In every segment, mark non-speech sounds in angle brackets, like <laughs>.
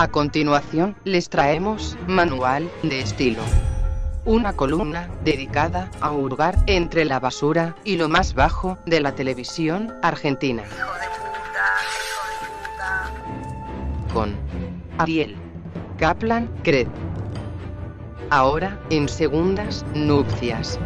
A continuación, les traemos Manual de Estilo. Una columna dedicada a hurgar entre la basura y lo más bajo de la televisión argentina. Con Ariel Kaplan Cred. Ahora en segundas nupcias.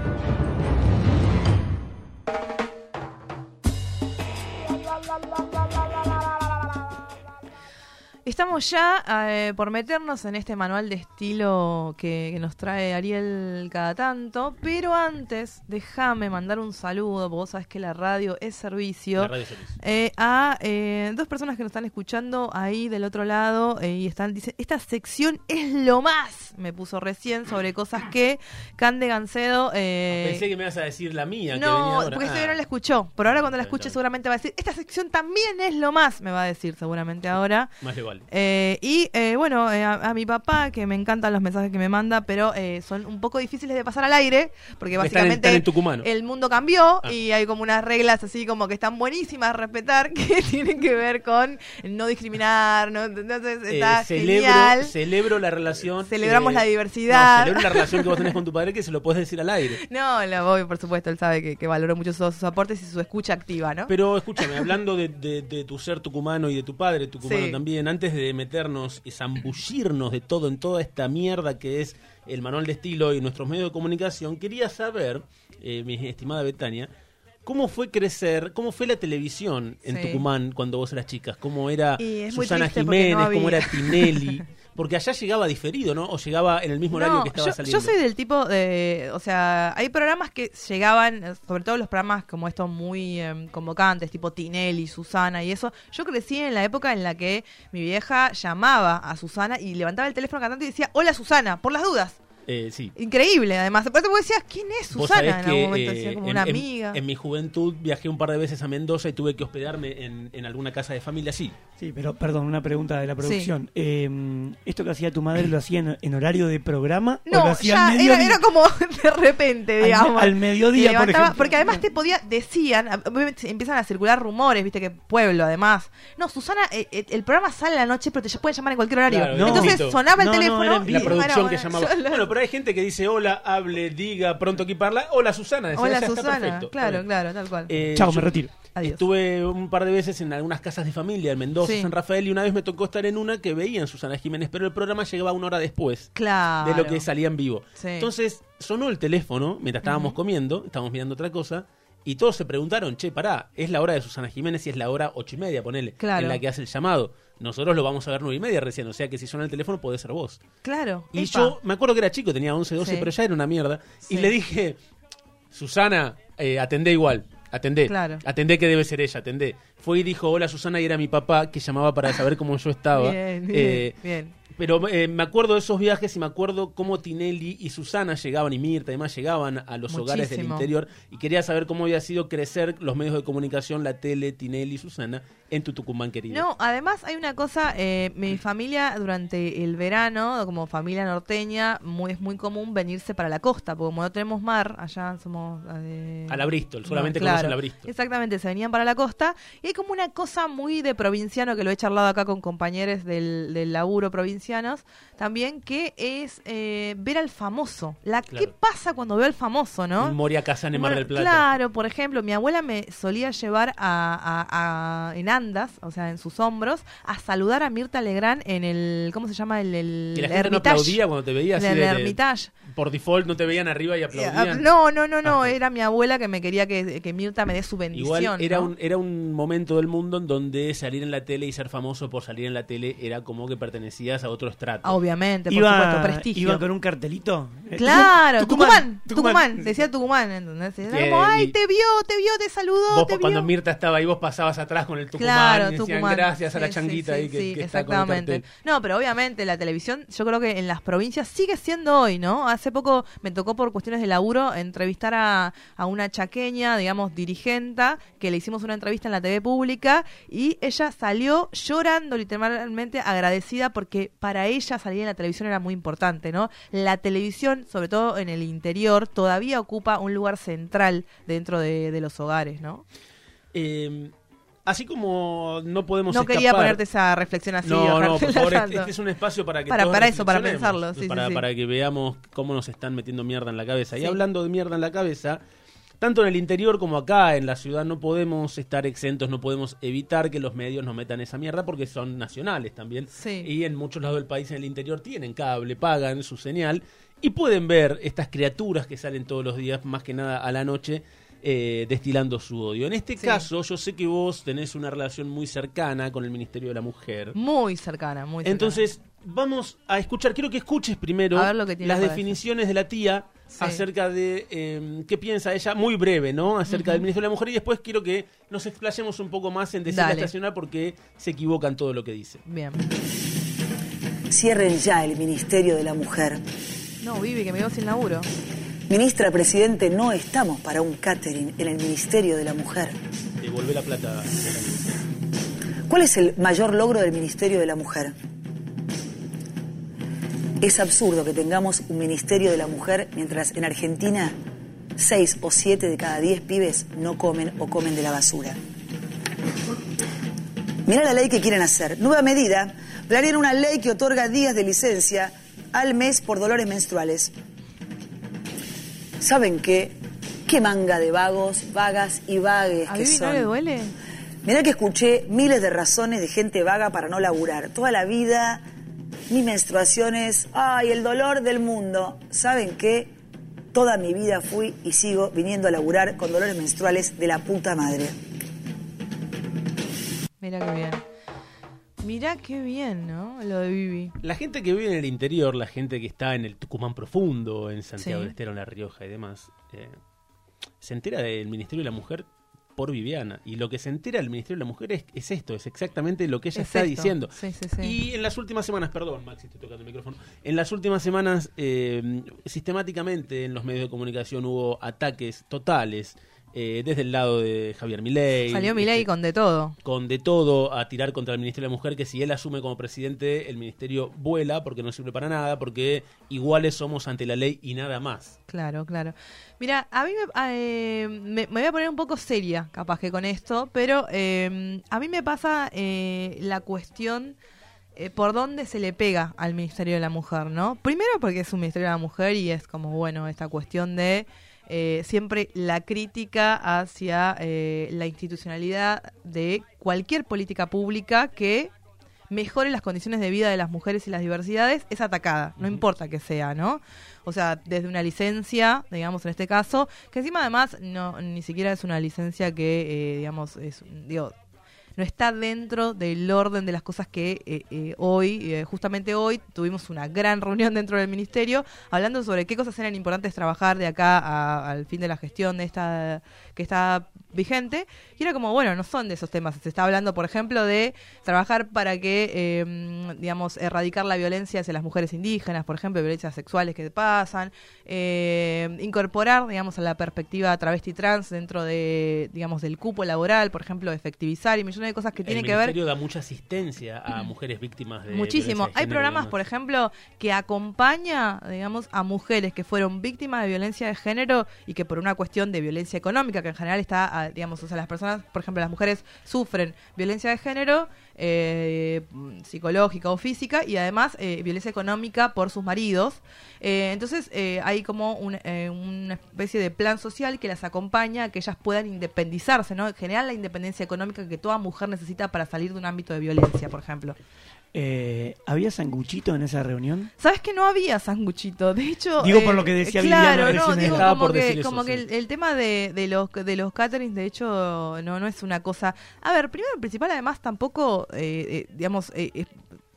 Estamos ya eh, por meternos en este manual de estilo que, que nos trae Ariel cada tanto, pero antes déjame mandar un saludo, porque vos sabés que la radio es servicio, La radio servicio. eh, a eh, dos personas que nos están escuchando ahí del otro lado y están dicen esta sección es lo más, me puso recién sobre cosas que Cande Gancedo... eh, Pensé que me ibas a decir la mía. que venía no, ahora. porque Ah. todavía no la escuchó. Por ahora cuando la escuche seguramente va a decir, esta sección también es lo más, me va a decir seguramente ahora. Más le Eh, y eh, bueno, eh, a, a mi papá, que me encantan los mensajes que me manda, pero eh, son un poco difíciles de pasar al aire, porque Están en- básicamente están en tucumano. el mundo cambió Ah. y hay como unas reglas así como que están buenísimas a respetar, <laughs> que tienen que ver con no discriminar, ¿no? entonces Eh, está celebro, genial. celebro la relación. Celebramos la diversidad. No, celebro la relación que vos tenés con tu padre que se lo puedes decir al aire. <laughs> No, lo voy, por supuesto, él sabe que, que valoro mucho sus, sus aportes y su escucha activa, ¿no? Pero escúchame, hablando de, de- de tu ser tucumano y de tu padre tucumano Sí. también, antes de meternos y zambullirnos de todo en toda esta mierda que es el manual de estilo y nuestros medios de comunicación, quería saber, eh, mi estimada Betania, ¿cómo fue crecer, cómo fue la televisión en Sí. Tucumán cuando vos eras chicas? ¿Cómo era Susana no Jiménez? ¿Cómo era Tinelli? <laughs> Porque allá llegaba diferido, ¿no? O llegaba en el mismo horario que estaba yo, saliendo. yo soy del tipo de, o sea, hay programas que llegaban, eh, sobre todo los programas como estos muy em, convocantes, tipo Tinelli, Susana y eso. Yo crecí en la época en la que mi vieja llamaba a Susana y levantaba el teléfono cantante y decía, hola Susana, por las dudas. Eh, sí. Increíble, además. Aparte vos decías, ¿quién es Susana? En algún que, momento eh, como en- una amiga. En, mi juventud viajé un par de veces a Mendoza y tuve que hospedarme en, en alguna casa de familia, sí. Sí, pero perdón, una pregunta de la producción. Eh, ¿Esto que hacía tu madre lo hacía en, en horario de programa o lo No, hacía ya al era, mediodía? era como <laughs> de repente, Al- digamos. al mediodía, por levantaba- ejemplo. Porque además te podía, decían, empiezan a circular rumores, viste que pueblo además. No, Susana, eh, el programa sale a la noche, pero te pueden llamar en cualquier horario. Claro, No. Entonces sonaba el No, no, teléfono. era en y La producción bueno, que llamaba. Bueno, pero hay gente que dice hola, hable, diga, pronto aquí parla. Hola Susana. decía, Hola ya está Susana, perfecto. claro, claro, tal cual. Eh, Chao, yo me retiro. Adiós. Estuve un par de veces en algunas casas de familia en Mendoza, Sí. San Rafael, y una vez me tocó estar en una que veían Susana Jiménez, pero el programa llegaba una hora después claro. de lo que salía en vivo. Sí. Entonces sonó el teléfono mientras estábamos comiendo, estábamos mirando otra cosa, y todos se preguntaron, che, pará, es la hora de Susana Jiménez y es la hora ocho y media, ponele, Claro. en la que hace el llamado. Nosotros lo vamos a ver nueve y media recién, o sea que si suena el teléfono puede ser vos. Claro. Y epa. yo me acuerdo que era chico, tenía 11, 12, Sí. pero ya era una mierda. Sí. Y le dije, Susana, eh, atendé igual. Atendé, Claro. atendé que debe ser ella, atendé. Fue y dijo, hola Susana, y era mi papá que llamaba para saber cómo yo estaba. Bien, <laughs> bien, Eh, bien. Pero eh, me acuerdo de esos viajes y me acuerdo cómo Tinelli y Susana llegaban y Mirta y demás llegaban a los hogares del interior y quería saber cómo había sido crecer los medios de comunicación, la tele, Tinelli y Susana en tu Tucumán querido. No, además hay una cosa, eh, mi familia durante el verano, como familia norteña, muy, es muy común venirse para la costa, porque como no tenemos mar, allá somos... eh, A la Bristol, solamente claro. conocen la Bristol. Exactamente, se venían para la costa y hay como una cosa muy de provinciano que lo he charlado acá con compañeros del, del laburo también, que es eh, ver al famoso. La, ¿Qué Claro. pasa cuando veo al famoso, no? Un Moria en Mar del Plata. Claro, por ejemplo, mi abuela me solía llevar a, a- a- en andas, o sea, en sus hombros, a saludar a Mirta Legrand en el, ¿cómo se llama? El, el Y la gente no aplaudía cuando te veía así En el de- Hermitage. Por default no te veían arriba y Eh, aplaudían. No, no, no, no, Ah, era mi abuela que me quería que, que Mirta me dé su bendición. Igual era ¿no? un era un momento del mundo en donde salir en la tele y ser famoso por salir en la tele era como que pertenecías a otro estrato. Obviamente, por Iba, supuesto, prestigio. iba con un cartelito. Eh, Claro, Tucumán, Tucumán, Tucumán, Tucumán, decía Tucumán, ¿entendés? Era Que- como, ay, y- te vio, te vio, te saludó, Vos te cuando vio. Mirta estaba ahí vos pasabas atrás con el Tucumán Claro, y decían Tucumán. gracias a la Sí, changuita sí, ahí que, sí, que está con el exactamente. No, pero obviamente la televisión, yo creo que en las provincias sigue siendo hoy, ¿no? Hace poco me tocó por cuestiones de laburo entrevistar a, a una chaqueña, digamos, dirigenta, que le hicimos una entrevista en la TV pública y ella salió llorando literalmente agradecida porque para ella salir en la televisión era muy importante, ¿no? La televisión, sobre todo en el interior, todavía ocupa un lugar central dentro de, de los hogares, ¿no? Eh, así como no podemos No quería ponerte esa reflexión así. no, no, por <laughs> favor, este, este es un espacio para que Para- todos para eso, para pensarlo, sí, para, sí, para que veamos cómo nos están metiendo mierda en la cabeza. Y hablando de mierda en la cabeza, tanto en el interior como acá en la ciudad no podemos estar exentos, no podemos evitar que los medios nos metan esa mierda porque son nacionales también. Sí. Y en muchos lados del país, en el interior, tienen cable, pagan su señal y pueden ver estas criaturas que salen todos los días, más que nada a la noche, eh, destilando su odio. En este Sí. caso, yo sé que vos tenés una relación muy cercana con el Ministerio de la Mujer. Muy cercana, muy cercana. Entonces, vamos a escuchar, quiero que escuches primero lo que las definiciones de la tía Sí. acerca de eh, qué piensa ella, muy breve, ¿no? Acerca del Ministerio de la Mujer y después quiero que nos explayemos un poco más en Dale. estacional porque se equivoca en todo lo que dice. Bien. Cierren ya el Ministerio de la Mujer. No, Vivi, que me quedo sin laburo. Ministra Presidente, no estamos para un catering en el Ministerio de la Mujer. Devolve la plata. ¿Cuál es el mayor logro del Ministerio de la Mujer? Es absurdo que tengamos un Ministerio de la Mujer mientras en Argentina seis o siete de cada diez pibes no comen o comen de la basura. Mira la ley que quieren hacer. Nueva medida. Planean una ley que otorga días de licencia al mes por dolores menstruales. ¿Saben qué? Qué manga de vagos, vagas y vagues ¿A que son. no le duele? Mirá que escuché miles de razones de gente vaga para no laburar. Toda la vida, mis menstruaciones, ay, el dolor del mundo. ¿Saben qué? Toda mi vida fui y sigo viniendo a laburar con dolores menstruales de la puta madre. Mira qué bien. Mira qué bien, ¿no? Lo de Vivi. La gente que vive en el interior, la gente que está en el Tucumán profundo, en Santiago Sí. del Estero, en La Rioja y demás, eh, se entera del Ministerio de la Mujer por Viviana. Y lo que se entera del Ministerio de la Mujer es, es esto, es exactamente lo que ella Es está esto. diciendo. Sí, sí, sí. Y en las últimas semanas, perdón, Maxi, estoy tocando el micrófono. En las últimas semanas, eh, sistemáticamente en los medios de comunicación hubo ataques totales, eh, desde el lado de Javier Milei. Salió Milei este, con de todo. con de todo a tirar contra el Ministerio de la Mujer, que si él asume como presidente, el ministerio vuela porque no sirve para nada, porque iguales somos ante la ley y nada más. Claro, claro. Mira, a mí me, eh, me, me voy a poner un poco seria, capaz que con esto, pero eh, a mí me pasa eh, la cuestión eh, por dónde se le pega al Ministerio de la Mujer, ¿no? Primero porque es un Ministerio de la Mujer y es como, bueno, esta cuestión de eh, siempre la crítica hacia eh, la institucionalidad de cualquier política pública que mejore las condiciones de vida de las mujeres y las diversidades es atacada, no importa que sea, ¿no? O sea, desde una licencia, digamos en este caso, que encima además no ni siquiera es una licencia que, eh, digamos, es, digo, no está dentro del orden de las cosas que eh, eh, hoy, eh, justamente hoy, tuvimos una gran reunión dentro del ministerio hablando sobre qué cosas eran importantes trabajar de acá a- al fin de la gestión de esta que está vigente. Y era como, bueno, no son de esos temas. Se está hablando, por ejemplo, de trabajar para que, eh, digamos, erradicar la violencia hacia las mujeres indígenas, por ejemplo, violencias sexuales que pasan, eh, incorporar, digamos, a la perspectiva travesti trans dentro de, digamos, del cupo laboral, por ejemplo, efectivizar y millones de cosas que tienen que ver ministerio da mucha asistencia a mujeres víctimas de Muchísimo. violencia de Hay género programas, por ejemplo, que acompaña, digamos, a mujeres que fueron víctimas de violencia de género y que por una cuestión de violencia económica, que en general está, digamos, o sea, las personas, por ejemplo, las mujeres sufren violencia de género, eh, psicológica o física, y además eh, violencia económica por sus maridos. Eh, entonces, eh, hay como un- eh, una especie de plan social que las acompaña a que ellas puedan independizarse, ¿no? Generar la independencia económica que toda mujer necesita para salir de un ámbito de violencia, por ejemplo. Eh, ¿Había sanguchito en esa reunión? ¿Sabes que no había sanguchito? De hecho. Digo por lo que decía Claro, Viviana no, digo como por que, decir eso, como que sí. el, el tema de, de los de los caterings, de hecho, no, no es una cosa. A ver, primero principal, además, tampoco, eh, eh, digamos, eh, eh,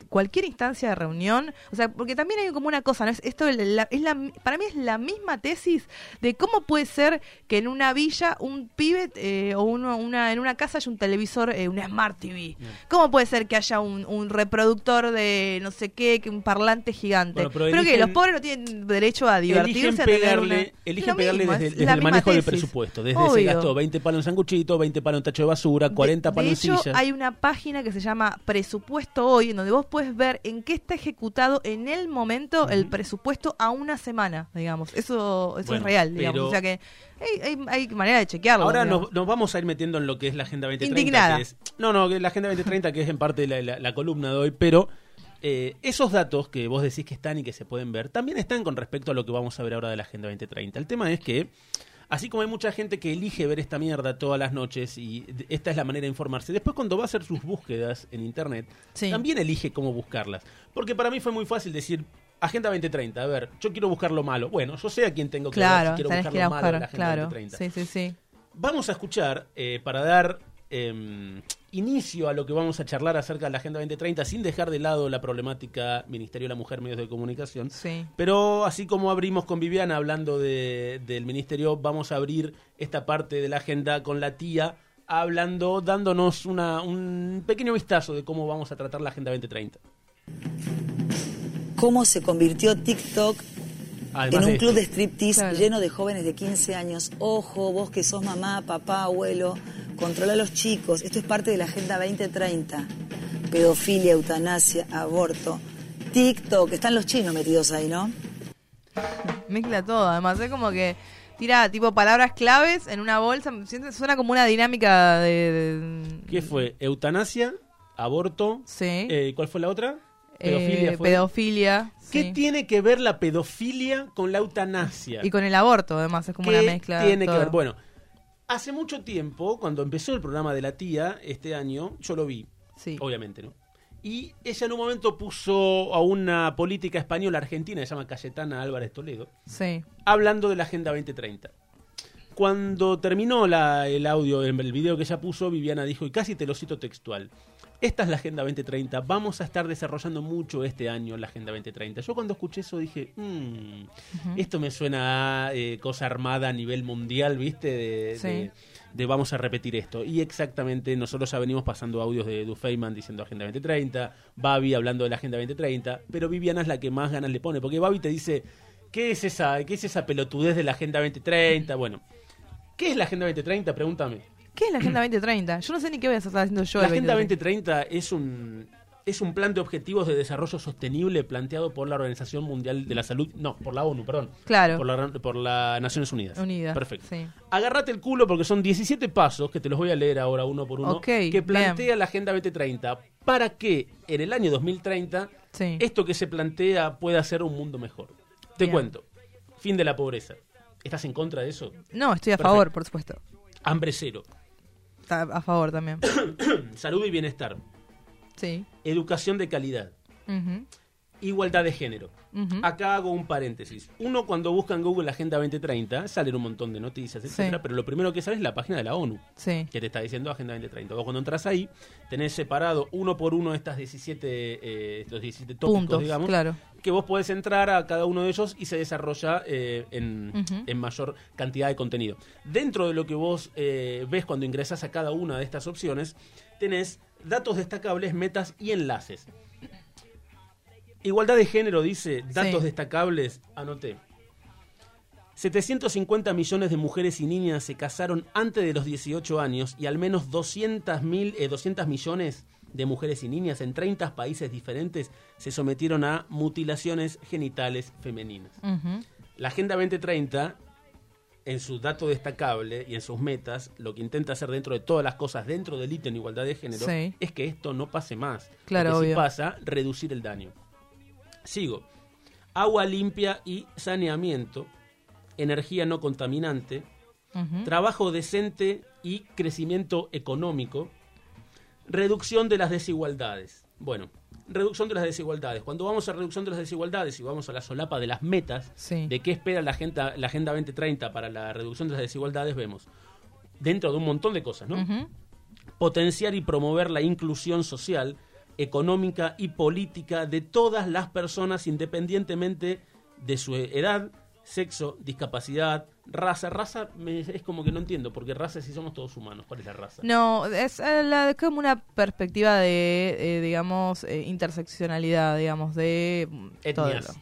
cualquier instancia de reunión, o sea, porque también hay como una cosa, ¿no? Es, esto es la, es la- para mí es la misma tesis de cómo puede ser que en una villa un pibe eh, o uno, una, en una casa haya un televisor, eh, una Smart TV. ¿Cómo puede ser que haya un, un reproductor de no sé qué, que un parlante gigante? Bueno, pero pero que los pobres no tienen derecho a divertirse, Eligen a tener pegarle, una- eligen Lo pegarle mismo, desde, el manejo del presupuesto. Desde se Obvio. gastó 20 palos en sanguchito, 20 palos en tacho de basura, 40 de, palos en sillas. hay una página que se llama Presupuesto Hoy, en donde vos puedes puedes ver en qué está ejecutado en el momento el presupuesto a una semana, digamos. Eso, eso Bueno, es real, digamos. pero- O sea que hay, hay, hay manera de chequearlo. Ahora nos, nos vamos a ir metiendo en lo que es la Agenda 2030. Indignada. que es- no, no, la Agenda 2030 que es en parte la, la- la columna de hoy, pero eh, esos datos que vos decís que están y que se pueden ver, también están con respecto a lo que vamos a ver ahora de la Agenda 2030. El tema es que, así como hay mucha gente que elige ver esta mierda todas las noches y esta es la manera de informarse, después cuando va a hacer sus búsquedas en Internet, Sí. también elige cómo buscarlas. Porque para mí fue muy fácil decir... Agenda 2030, a ver, yo quiero buscar lo malo. Bueno, yo sé a quién tengo que Claro, si quiero buscar lo malo la Agenda claro. 2030. Sí, sí, sí. Vamos a escuchar, eh, para dar eh, inicio a lo que vamos a charlar acerca de la Agenda 2030, sin dejar de lado la problemática Ministerio de la Mujer, Medios de Comunicación. Sí. Pero así como abrimos con Viviana hablando de- del Ministerio, vamos a abrir esta parte de la agenda con la tía hablando, dándonos una, un pequeño vistazo de cómo vamos a tratar la Agenda 2030. ¿Cómo se convirtió TikTok Además en un de club de striptease Claro. lleno de jóvenes de 15 años? Ojo, vos que sos mamá, papá, abuelo, controla a los chicos. Esto es parte de la Agenda 2030. Pedofilia, eutanasia, aborto. TikTok, están los chinos metidos ahí, ¿no? Mezcla todo, además es como que tira tipo palabras claves en una bolsa, suena como una dinámica de... de- ¿Qué fue? Eutanasia, aborto. Sí. eh, ¿Cuál fue la otra? Eh, Pedofilia. fue. pedofilia, ¿Qué sí. tiene que ver la pedofilia con la eutanasia? Y con el aborto, además, es como ¿Qué una mezcla. tiene que ver? Bueno, hace mucho tiempo, cuando empezó el programa de la tía, este año, yo lo vi, Sí. obviamente, ¿no? Y ella en un momento puso a una política española argentina, se llama Cayetana Álvarez Toledo, Sí. hablando de la Agenda 2030. Cuando terminó la- el audio, el, el video que ella puso, Viviana dijo, y casi te lo cito textual, esta es la Agenda 2030, vamos a estar desarrollando mucho este año la Agenda 2030. Yo cuando escuché eso dije, "Mm, esto me suena a eh, cosa armada a nivel mundial, ¿viste? De, Sí. de- de vamos a repetir esto. Y exactamente, nosotros ya venimos pasando audios de Du Feynman diciendo Agenda 2030, Babi hablando de la Agenda 2030, pero Viviana es la que más ganas le pone, porque Babi te dice, ¿qué es esa, qué es esa pelotudez de la Agenda 2030? Bueno, ¿qué es la Agenda 2030? Pregúntame. ¿Qué es la Agenda 2030? Yo no sé ni qué voy a estar haciendo yo. La el Agenda 2030. 2030 es un es un plan de objetivos de desarrollo sostenible planteado por la Organización Mundial de la Salud, no, por la ONU, perdón. Claro. Por la, por las Naciones Unidas. Unida, Perfecto. sí. Agárrate el culo porque son 17 pasos que te los voy a leer ahora uno por uno Ok, que plantea bien. la Agenda 2030 para que en el año 2030 Sí. esto que se plantea pueda ser un mundo mejor. Te Bien. cuento. Fin de la pobreza. ¿Estás en contra de eso? No, estoy a Perfecto. favor, por supuesto. Hambre cero. Está a favor también. <coughs> Salud y bienestar. Sí. Educación de calidad. Igualdad de género. Acá hago un paréntesis. Uno cuando busca en Google la Agenda 2030 salen un montón de noticias, etcétera, Sí. pero lo primero que sale es la página de la ONU, Sí. que te está diciendo Agenda 2030. Vos cuando entras ahí, tenés separado uno por uno estas 17, eh, estos 17 tópicos, Puntos, digamos, claro. que vos podés entrar a cada uno de ellos y se desarrolla eh, en, en mayor cantidad de contenido. Dentro de lo que vos eh, ves cuando ingresas a cada una de estas opciones, tenés datos destacables, metas y enlaces. Igualdad de género dice, datos Sí. destacables, anoté. 750 millones de mujeres y niñas se casaron antes de los 18 años y al menos 200, mil, eh, 200 millones de mujeres y niñas en 30 países diferentes se sometieron a mutilaciones genitales femeninas. Ujú. La Agenda 2030, en su dato destacable y en sus metas, lo que intenta hacer dentro de todas las cosas dentro del ítem igualdad de género Sí. es que esto no pase más. Claro, Porque si obvio. pasa, reducir el daño. Sigo. Agua limpia y saneamiento, energía no contaminante, trabajo decente y crecimiento económico, reducción de las desigualdades. Bueno, reducción de las desigualdades. Cuando vamos a reducción de las desigualdades y vamos a la solapa de las metas, Sí. de qué espera la agenda, la agenda 2030 para la reducción de las desigualdades, vemos dentro de un montón de cosas, ¿no? Potenciar y promover la inclusión social, económica y política de todas las personas independientemente de su edad, sexo, discapacidad, raza. Raza me- es como que no entiendo, porque raza si somos todos humanos. ¿Cuál es la raza? No, es eh, la- como una perspectiva de, eh, digamos, eh, interseccionalidad, digamos, de mm, todo Etnias.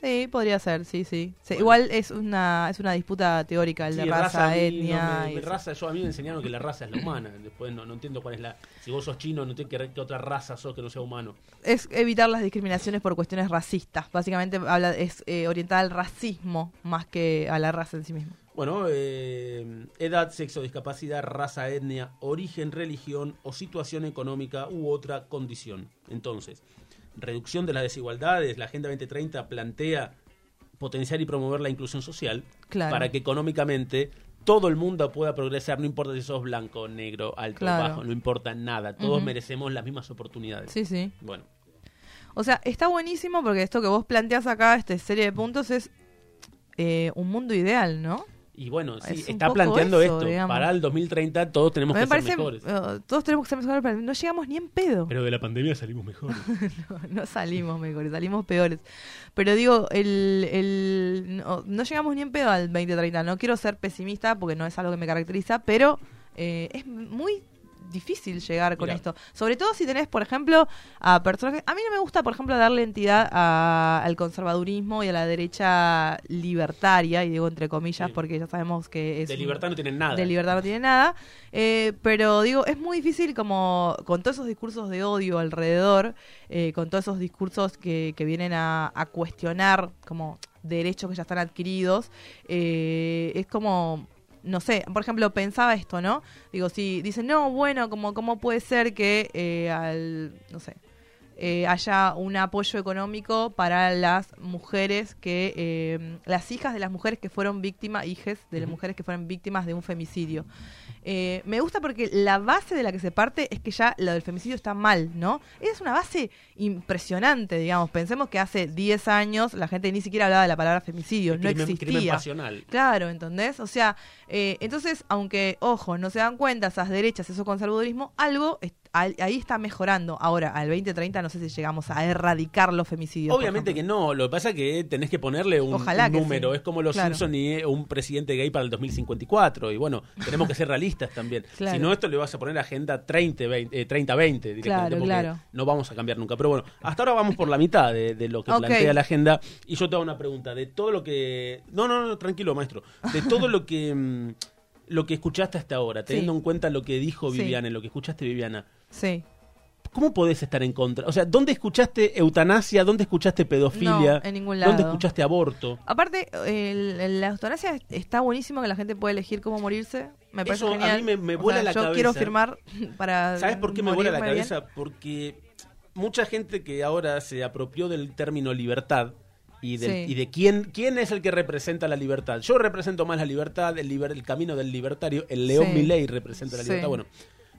Sí, podría ser, sí, sí. Sí, Igual es una es una disputa teórica el de raza, mí etnia. no me- y me- eso. raza, yo a mí me enseñaron que la raza es la humana. Después no, no entiendo cuál es la. Si vos sos chino, no entiendo qué otra raza sos que no sea humano. Es evitar las discriminaciones por cuestiones racistas. Básicamente habla es eh, orientada al racismo más que a la raza en sí misma. Bueno, eh, edad, sexo, discapacidad, raza, etnia, origen, religión o situación económica u otra condición. Entonces, reducción de las desigualdades. La Agenda 2030 plantea potenciar y promover la inclusión social Claro. para que económicamente todo el mundo pueda progresar, no importa si sos blanco, negro, alto, Claro. bajo, no importa nada. Todos merecemos las mismas oportunidades. Sí, sí. Bueno, O sea, está buenísimo porque esto que vos planteas acá, esta serie de puntos, es eh, un mundo ideal, ¿no? Y bueno, sí, Es está planteando eso, esto. digamos. Para el 2030 todos tenemos que me ser mejores. eh, todos tenemos que ser mejores, pero no llegamos ni en pedo. Pero de la pandemia salimos mejores. <laughs> No, no salimos mejores, salimos peores. Pero digo, el, el, no, no llegamos ni en pedo al 2030. No quiero ser pesimista porque no es algo que me caracteriza, pero eh, es muy difícil llegar con esto. Sobre todo si tenés, por ejemplo, a personas que... A mí no me gusta, por ejemplo, darle entidad a- al conservadurismo y a la derecha libertaria, y digo entre comillas Sí. porque ya sabemos que es... de libertad no tienen nada. de libertad no tiene nada. Eh, pero digo, es muy difícil como con todos esos discursos de odio alrededor, eh, con todos esos discursos que, que vienen a, a cuestionar como derechos que ya están adquiridos, eh, es como... No sé, por ejemplo, pensaba esto, ¿no? Digo, si dicen, no, bueno, como cómo puede ser que eh, al, no sé, eh, haya un apoyo económico para las mujeres que, eh, las hijas de las mujeres que fueron víctimas, hijes de las mujeres que fueron víctimas de un femicidio. Eh, me gusta porque la base de la que se parte es que ya lo del femicidio está mal, ¿no? Es una base impresionante, digamos. Pensemos que hace 10 años la gente ni siquiera hablaba de la palabra femicidio, no crimen, existía. crimen pasional. Claro, ¿entendés? O sea, eh, entonces, aunque, ojo, no se dan cuenta esas derechas, eso conservadurismo, algo ahí está mejorando. Ahora, al 2030 no sé si llegamos a erradicar los femicidios. Obviamente que no, lo que pasa es que tenés que ponerle un, Ojalá número, sí. es como los Claro. Simpson y un presidente gay para el 2054 y bueno, tenemos que ser realistas también. <laughs> Claro. Si no esto le vas a poner agenda 30 20, eh, 30-20 directamente Claro, porque claro. no vamos a cambiar nunca, pero bueno, hasta ahora vamos por la mitad de, de lo que plantea la agenda y yo te hago una pregunta, de todo lo que No, no, no, tranquilo, maestro. De todo lo que mm, lo que escuchaste hasta ahora, teniendo Sí. en cuenta lo que dijo Sí. Viviana, lo que escuchaste Viviana, Sí. ¿Cómo podés estar en contra? O sea, ¿dónde escuchaste eutanasia? ¿Dónde escuchaste pedofilia? No, en ningún ¿Dónde lado. escuchaste aborto? Aparte, el- la eutanasia está buenísimo que la gente puede elegir cómo morirse. Me parece Eso a genial. mí me- me vuela sea, la yo cabeza. quiero firmar para. ¿Sabes por qué me vuela la bien. cabeza? Porque mucha gente que ahora se apropió del término libertad y, del- Sí. y de quién, quién es el que representa la libertad. Yo represento más la libertad, el, liber- el camino del libertario, el León Sí. Milei representa la Sí. libertad. Bueno,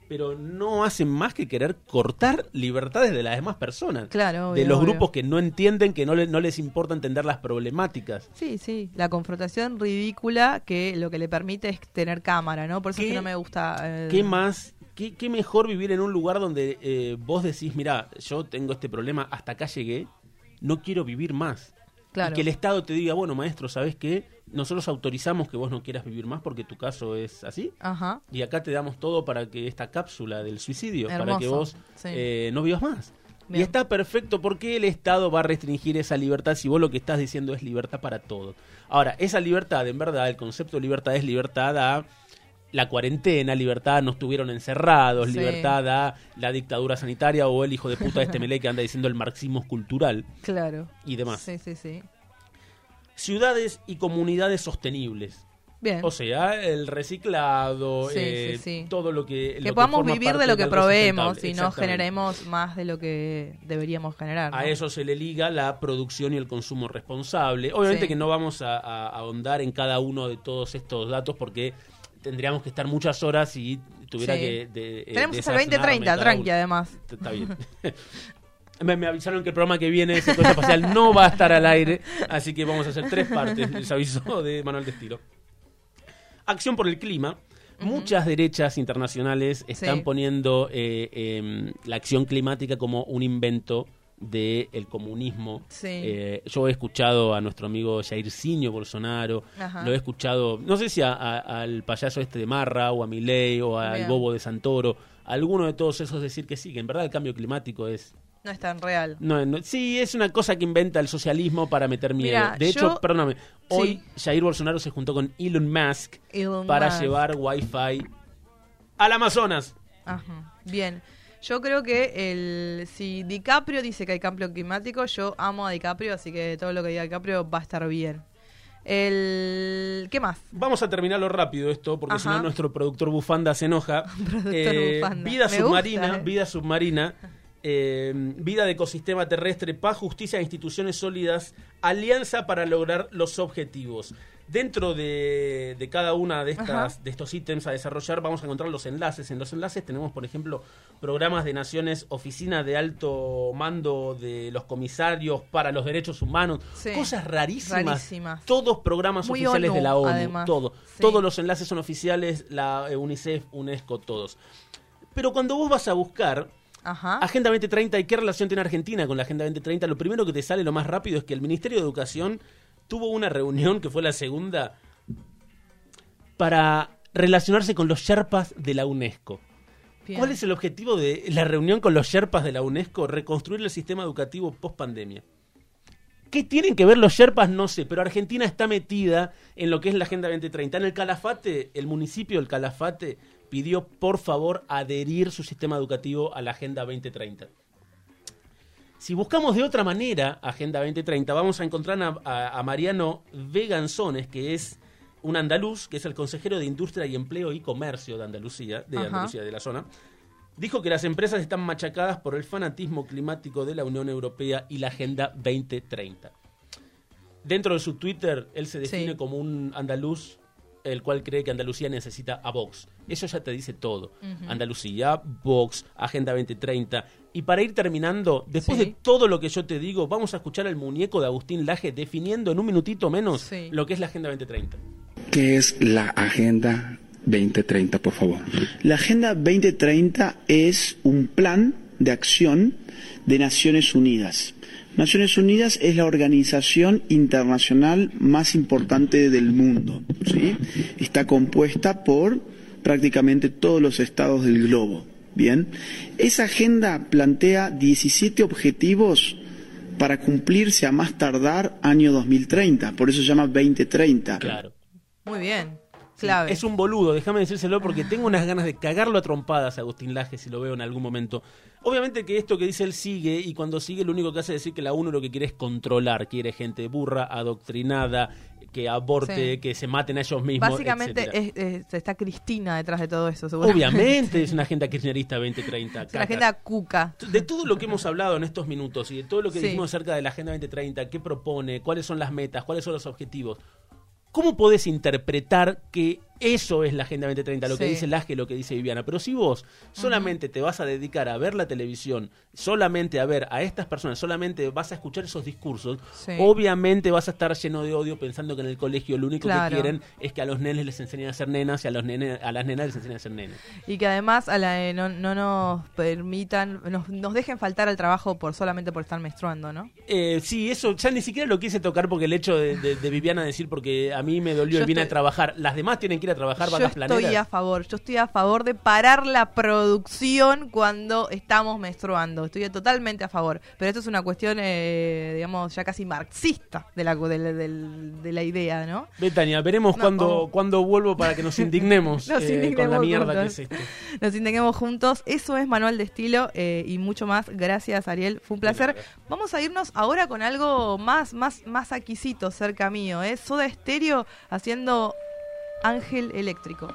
pero no hacen más que querer cortar libertades de las demás personas. Claro, de los obvio. grupos que no entienden, que no, le- no les importa entender las problemáticas. Sí, sí, la confrontación ridícula que lo que le permite es tener cámara, ¿no? Por eso es ¿Qué- que no me gusta. eh, ¿Qué más? ¿Qué, qué mejor vivir en un lugar donde eh, vos decís, mira, yo tengo este problema, hasta acá llegué, no quiero vivir más? Claro. Y que el Estado te diga, bueno, maestro, ¿sabes qué? Nosotros autorizamos que vos no quieras vivir más porque tu caso es así. Ajá. Y acá te damos todo para que esta cápsula del suicidio, para que vos sí. eh, no vivas más. Y está perfecto porque el Estado va a restringir esa libertad si vos lo que estás diciendo es libertad para todo. Ahora, esa libertad, en verdad, el concepto de libertad es libertad a la cuarentena, libertad a no estuvieron encerrados, Sí. libertad a la dictadura sanitaria o el hijo de puta de este Melé que anda diciendo el marxismo cultural Claro. y demás. Sí, sí, sí. Ciudades y comunidades sostenibles. Bien. O sea, el reciclado, Sí, eh, sí, sí. todo lo que... lo que podamos vivir de lo que proveemos y no generemos más de lo que deberíamos generar. A eso se le liga la producción y el consumo responsable. Obviamente que no vamos a- a ahondar en cada uno de todos estos datos porque tendríamos que estar muchas horas y tuviera Sí. que... de- eh, Tenemos hasta el desasnarme 2030, cada tranqui, además. Está bien. <laughs> Me, me avisaron que el programa que viene, Secuencia Espacial, no va a estar al aire, así que vamos a hacer tres partes, <laughs> les aviso de Manuel de Estilo. Acción por el clima. Muchas derechas internacionales están Sí. poniendo eh, em, la acción climática como un invento del comunismo. Sí. Eh, yo he escuchado a nuestro amigo Jairzinho Bolsonaro, Ajá. lo he escuchado, no sé si a- a- al payaso este de Marra o a Milei o al bobo de Santoro, alguno de todos esos decir que sí, que en verdad el cambio climático es No es tan real. No, no- sí, es una cosa que inventa el socialismo para meter miedo. De hecho, yo- perdóname, hoy Jair Bolsonaro se juntó con Elon Musk Elon para Musk. llevar Wi-Fi al Amazonas. Ajá. Bien. Yo creo que el si DiCaprio dice que hay cambio climático, yo amo a DiCaprio, así que todo lo que diga DiCaprio va a estar bien. El ¿qué más? Vamos a terminarlo rápido esto, porque si no nuestro productor bufanda se enoja. <laughs> Productor bufanda. Vida submarina, gusta, eh. vida submarina, <laughs> eh, vida de ecosistema terrestre, paz, justicia e instituciones sólidas, alianza para lograr los objetivos. Dentro de, de cada una de estas Ajá. de estos ítems a desarrollar vamos a encontrar los enlaces. En los enlaces tenemos, por ejemplo, programas de naciones, oficinas de alto mando de los comisarios para los derechos humanos, Sí. cosas rarísimas. Rarísimas. Todos programas Muy oficiales ONU, de la ONU, además. todo. Sí. Todos los enlaces son oficiales, la UNICEF, UNESCO, todos. Pero cuando vos vas a buscar Ajá. Agenda 2030 y qué relación tiene Argentina con la Agenda 2030, lo primero que te sale lo más rápido es que el Ministerio de Educación tuvo una reunión, que fue la segunda, para relacionarse con los Sherpas de la UNESCO. Bien. ¿Cuál es el objetivo de la reunión con los Sherpas de la UNESCO? Reconstruir el sistema educativo post pandemia. ¿Qué tienen que ver los Sherpas? No sé, pero Argentina está metida en lo que es la Agenda 2030. En el Calafate, el municipio del Calafate pidió por favor adherir su sistema educativo a la Agenda 2030. Si buscamos de otra manera Agenda 2030, vamos a encontrar a, a- a Mariano Veganzones, que es un andaluz, que es el consejero de Industria y Empleo y Comercio de Andalucía, de Ajá. Andalucía, de la zona. Dijo que las empresas están machacadas por el fanatismo climático de la Unión Europea y la Agenda 2030. Dentro de su Twitter, él se define Sí. como un andaluz el cual cree que Andalucía necesita a Vox. Eso ya te dice todo. Andalucía, Vox, Agenda 2030. Y para ir terminando, después Sí. de todo lo que yo te digo, vamos a escuchar al muñeco de Agustín Laje definiendo en un minutito menos Sí. lo que es la Agenda 2030. ¿Qué es la Agenda 2030, por favor? La Agenda 2030 es un plan de acción de Naciones Unidas. Naciones Unidas es la organización internacional más importante del mundo. ¿sí? Está compuesta por prácticamente todos los estados del globo. Bien, esa agenda plantea 17 objetivos para cumplirse a más tardar año 2030, por eso se llama 2030. Claro. Muy bien. Clave. Es un boludo, déjame decírselo porque tengo unas ganas de cagarlo a trompadas a Agustín Laje si lo veo en algún momento. Obviamente que esto que dice él sigue y cuando sigue lo único que hace es decir que la ONU lo que quiere es controlar, quiere gente burra, adoctrinada, que aborte, Sí. que se maten a ellos mismos. Básicamente es- es- está Cristina detrás de todo eso, seguramente. Obviamente es una <laughs> agenda kirchnerista 2030. Es una agenda cuca. De todo lo que hemos hablado en estos minutos y de todo lo que Sí. dijimos acerca de la Agenda 2030, qué propone, cuáles son las metas, cuáles son los objetivos, ¿cómo podés interpretar que eso es la Agenda 2030, lo que Sí. dice Laje, lo que dice Viviana? Pero si vos solamente te vas a dedicar a ver la televisión, solamente a ver a estas personas, solamente vas a escuchar esos discursos, Sí. obviamente vas a estar lleno de odio pensando que en el colegio lo único Claro. que quieren es que a los nenes les enseñen a ser nenas y a, los nenes, a las nenas les enseñen a ser nenes. Y que además a la- eh, no, no nos permitan, nos, nos dejen faltar al trabajo por solamente por estar menstruando, ¿no? Eh, sí, eso ya ni siquiera lo quise tocar porque el hecho de, de- de Viviana decir porque a mí me dolió Yo y vine estoy- a trabajar. Las demás tienen que ir a trabajar Yo vacas estoy planeras. a favor, yo estoy a favor de parar la producción cuando estamos menstruando. Estoy totalmente a favor. Pero esto es una cuestión, eh, digamos, ya casi marxista de la, de, la- del- de la idea, ¿no? Betania, veremos No, cuando, cuando vuelvo para que nos indignemos, <laughs> Nos eh, con la indignemos mierda juntos. que es esto. Nos integremos juntos. Eso es Manual de Estilo eh, y mucho más. Gracias, Ariel. Fue un placer. Vamos a irnos ahora con algo más, más, más aquisito cerca mío. ¿eh? Soda Stereo haciendo Ángel Eléctrico.